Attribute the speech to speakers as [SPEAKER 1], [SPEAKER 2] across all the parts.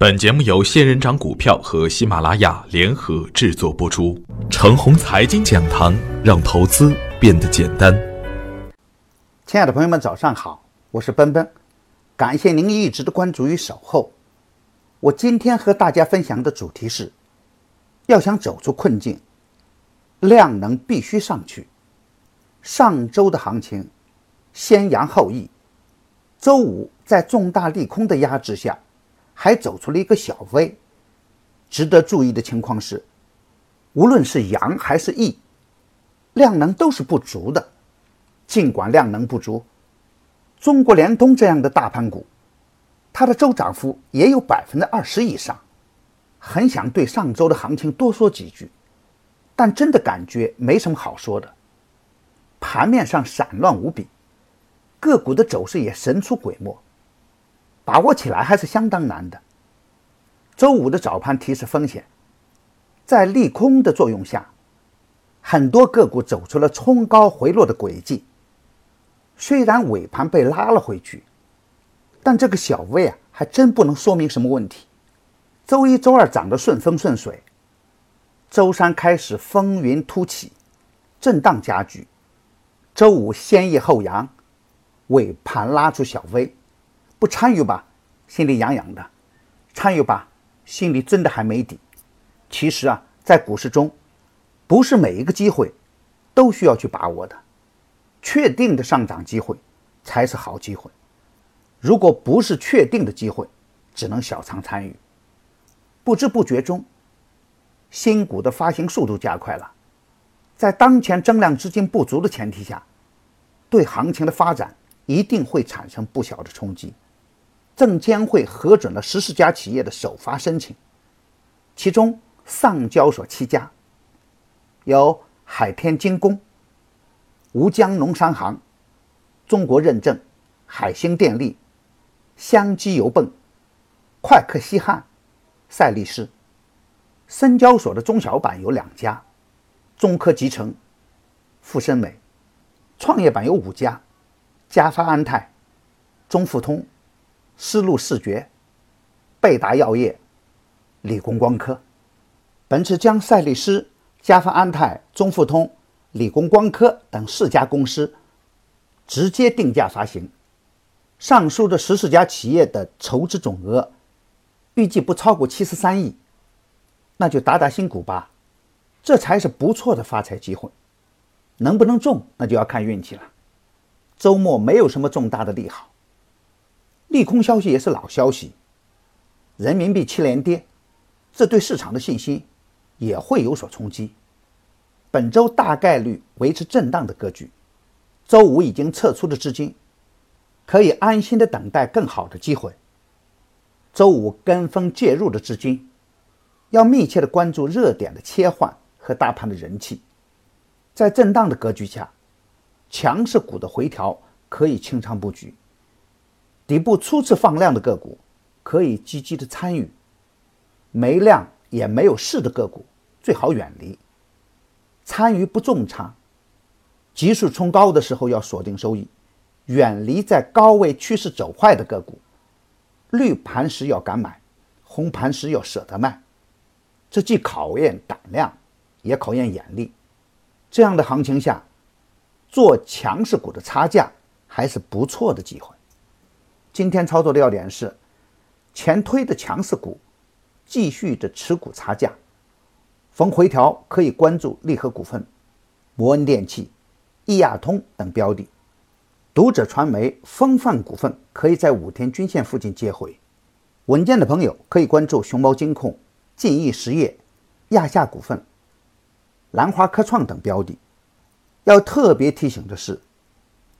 [SPEAKER 1] 本节目由仙人掌股票和喜马拉雅联合制作播出。程红财经讲堂，让投资变得简单。
[SPEAKER 2] 亲爱的朋友们，早上好，我是奔奔，感谢您一直的关注与守候。我今天和大家分享的主题是：要想走出困境，量能必须上去。上周的行情先扬后抑，周五在重大利空的压制下。还走出了一个小 V。值得注意的情况是，无论是阳还是抑，量能都是不足的。尽管量能不足，中国联通这样的大盘股，它的周涨幅也有百分之二十以上。很想对上周的行情多说几句，但真的感觉没什么好说的。盘面上散乱无比，个股的走势也神出鬼没。把握起来还是相当难的。周五的早盘提示风险，在利空的作用下，很多个股走出了冲高回落的轨迹。虽然尾盘被拉了回去，但这个小 V 啊，还真不能说明什么问题。周一周二涨得顺风顺水，周三开始风云突起，震荡加剧。周五先抑后扬，尾盘拉出小 V。不参与吧，心里痒痒的；参与吧，心里真的还没底。其实啊，在股市中，不是每一个机会都需要去把握的，确定的上涨机会才是好机会。如果不是确定的机会，只能小仓参与。不知不觉中，新股的发行速度加快了，在当前增量资金不足的前提下，对行情的发展一定会产生不小的冲击。证监会核准了十四家企业的首发申请，其中上交所七家，有海天精工、吴江农商行、中国认证、海星电力、香基油泵、快克西汉、赛力斯。深交所的中小板有两家，中科集成、富森美。创业板有五家，嘉发安泰、中富通。丝路视觉、贝达药业、理工光科，本次将赛力斯、嘉发安泰、中富通、理工光科等四家公司直接定价发行。上述的十四家企业的筹资总额预计不超过七十三亿，那就打打新股吧，这才是不错的发财机会。能不能中，那就要看运气了。周末没有什么重大的利好。利空消息也是老消息，人民币七连跌，这对市场的信心也会有所冲击。本周大概率维持震荡的格局，周五已经撤出的资金可以安心的等待更好的机会。周五跟风介入的资金要密切的关注热点的切换和大盘的人气。在震荡的格局下，强势股的回调可以清仓布局。底部初次放量的个股，可以积极的参与；没量也没有势的个股，最好远离。参与不重仓，急速冲高的时候要锁定收益，远离在高位趋势走坏的个股。绿盘时要敢买，红盘时要舍得卖。这既考验胆量，也考验眼力。这样的行情下，做强势股的差价还是不错的机会。今天操作的要点是，前推的强势股，继续的持股差价，逢回调可以关注利和股份、摩恩电器、易亚通等标的。读者传媒、风范股份可以在五天均线附近接回。稳健的朋友可以关注熊猫金控、晋益实业、亚夏股份、兰花科创等标的。要特别提醒的是。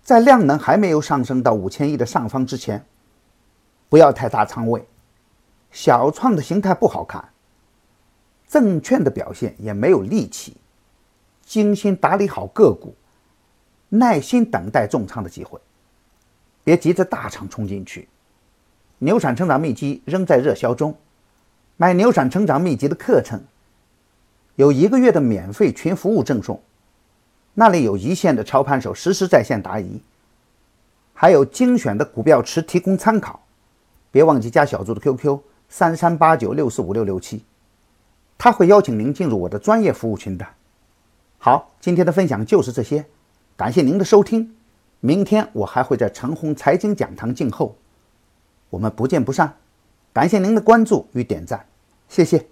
[SPEAKER 2] 在量能还没有上升到五千亿的上方之前，不要太大仓位。小创的形态不好看，证券的表现也没有力气，精心打理好个股，耐心等待重仓的机会，别急着大仓冲进去。牛产成长秘籍仍在热销中，买牛产成长秘籍的课程，有一个月的免费群服务赠送。那里有一线的操盘手实时在线答疑，还有精选的股票池提供参考。别忘记加小猪的 QQ 三三八九六四五六六七，他会邀请您进入我的专业服务群的。好，今天的分享就是这些，感谢您的收听。明天我还会在陈红财经讲堂静候，我们不见不散。感谢您的关注与点赞，谢谢。